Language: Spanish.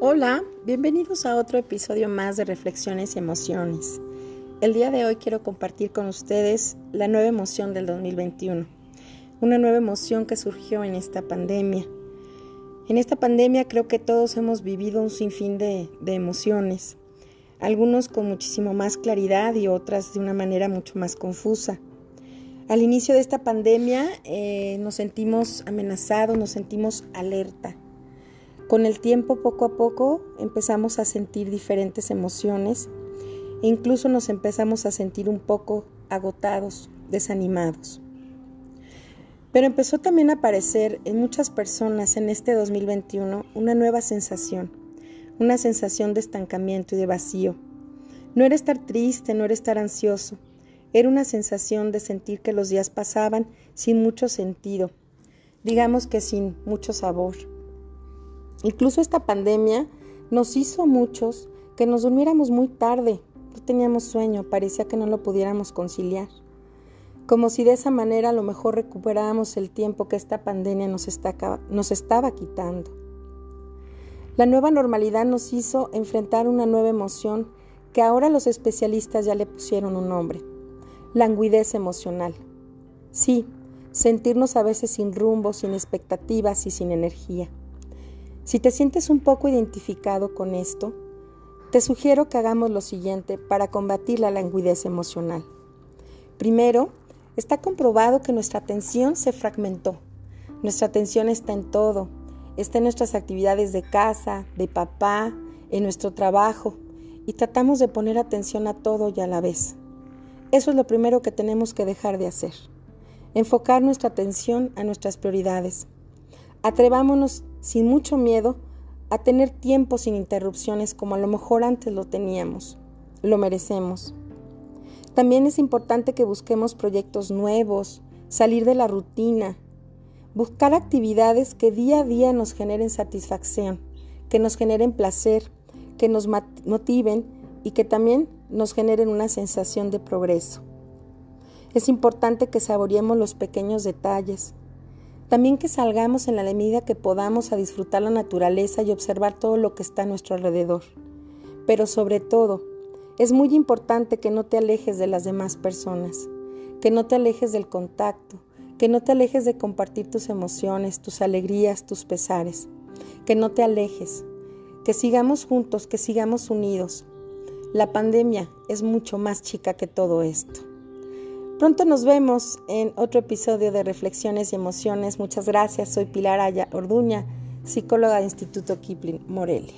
Hola, bienvenidos a otro episodio más de Reflexiones y Emociones. El día de hoy quiero compartir con ustedes la nueva emoción del 2021, una nueva emoción que surgió en esta pandemia. En esta pandemia creo que todos hemos vivido un sinfín de, de emociones, algunos con muchísimo más claridad y otras de una manera mucho más confusa. Al inicio de esta pandemia eh, nos sentimos amenazados, nos sentimos alerta con el tiempo, poco a poco, empezamos a sentir diferentes emociones e incluso nos empezamos a sentir un poco agotados, desanimados. Pero empezó también a aparecer en muchas personas en este 2021 una nueva sensación, una sensación de estancamiento y de vacío. No era estar triste, no era estar ansioso, era una sensación de sentir que los días pasaban sin mucho sentido, digamos que sin mucho sabor. Incluso esta pandemia nos hizo a muchos que nos durmiéramos muy tarde, no teníamos sueño, parecía que no lo pudiéramos conciliar. Como si de esa manera a lo mejor recuperábamos el tiempo que esta pandemia nos, nos estaba quitando. La nueva normalidad nos hizo enfrentar una nueva emoción que ahora los especialistas ya le pusieron un nombre, languidez emocional. Sí, sentirnos a veces sin rumbo, sin expectativas y sin energía. Si te sientes un poco identificado con esto, te sugiero que hagamos lo siguiente para combatir la languidez emocional. Primero, está comprobado que nuestra atención se fragmentó. Nuestra atención está en todo, está en nuestras actividades de casa, de papá, en nuestro trabajo, y tratamos de poner atención a todo y a la vez. Eso es lo primero que tenemos que dejar de hacer. Enfocar nuestra atención a nuestras prioridades. Atrevámonos sin mucho miedo a tener tiempo sin interrupciones como a lo mejor antes lo teníamos. Lo merecemos. También es importante que busquemos proyectos nuevos, salir de la rutina, buscar actividades que día a día nos generen satisfacción, que nos generen placer, que nos motiven y que también nos generen una sensación de progreso. Es importante que saboreemos los pequeños detalles, también que salgamos en la medida que podamos a disfrutar la naturaleza y observar todo lo que está a nuestro alrededor. Pero sobre todo, es muy importante que no te alejes de las demás personas, que no te alejes del contacto, que no te alejes de compartir tus emociones, tus alegrías, tus pesares, que no te alejes, que sigamos juntos, que sigamos unidos. La pandemia es mucho más chica que todo esto. Pronto nos vemos en otro episodio de Reflexiones y Emociones. Muchas gracias. Soy Pilar Aya Orduña, psicóloga de Instituto Kipling, Morelia.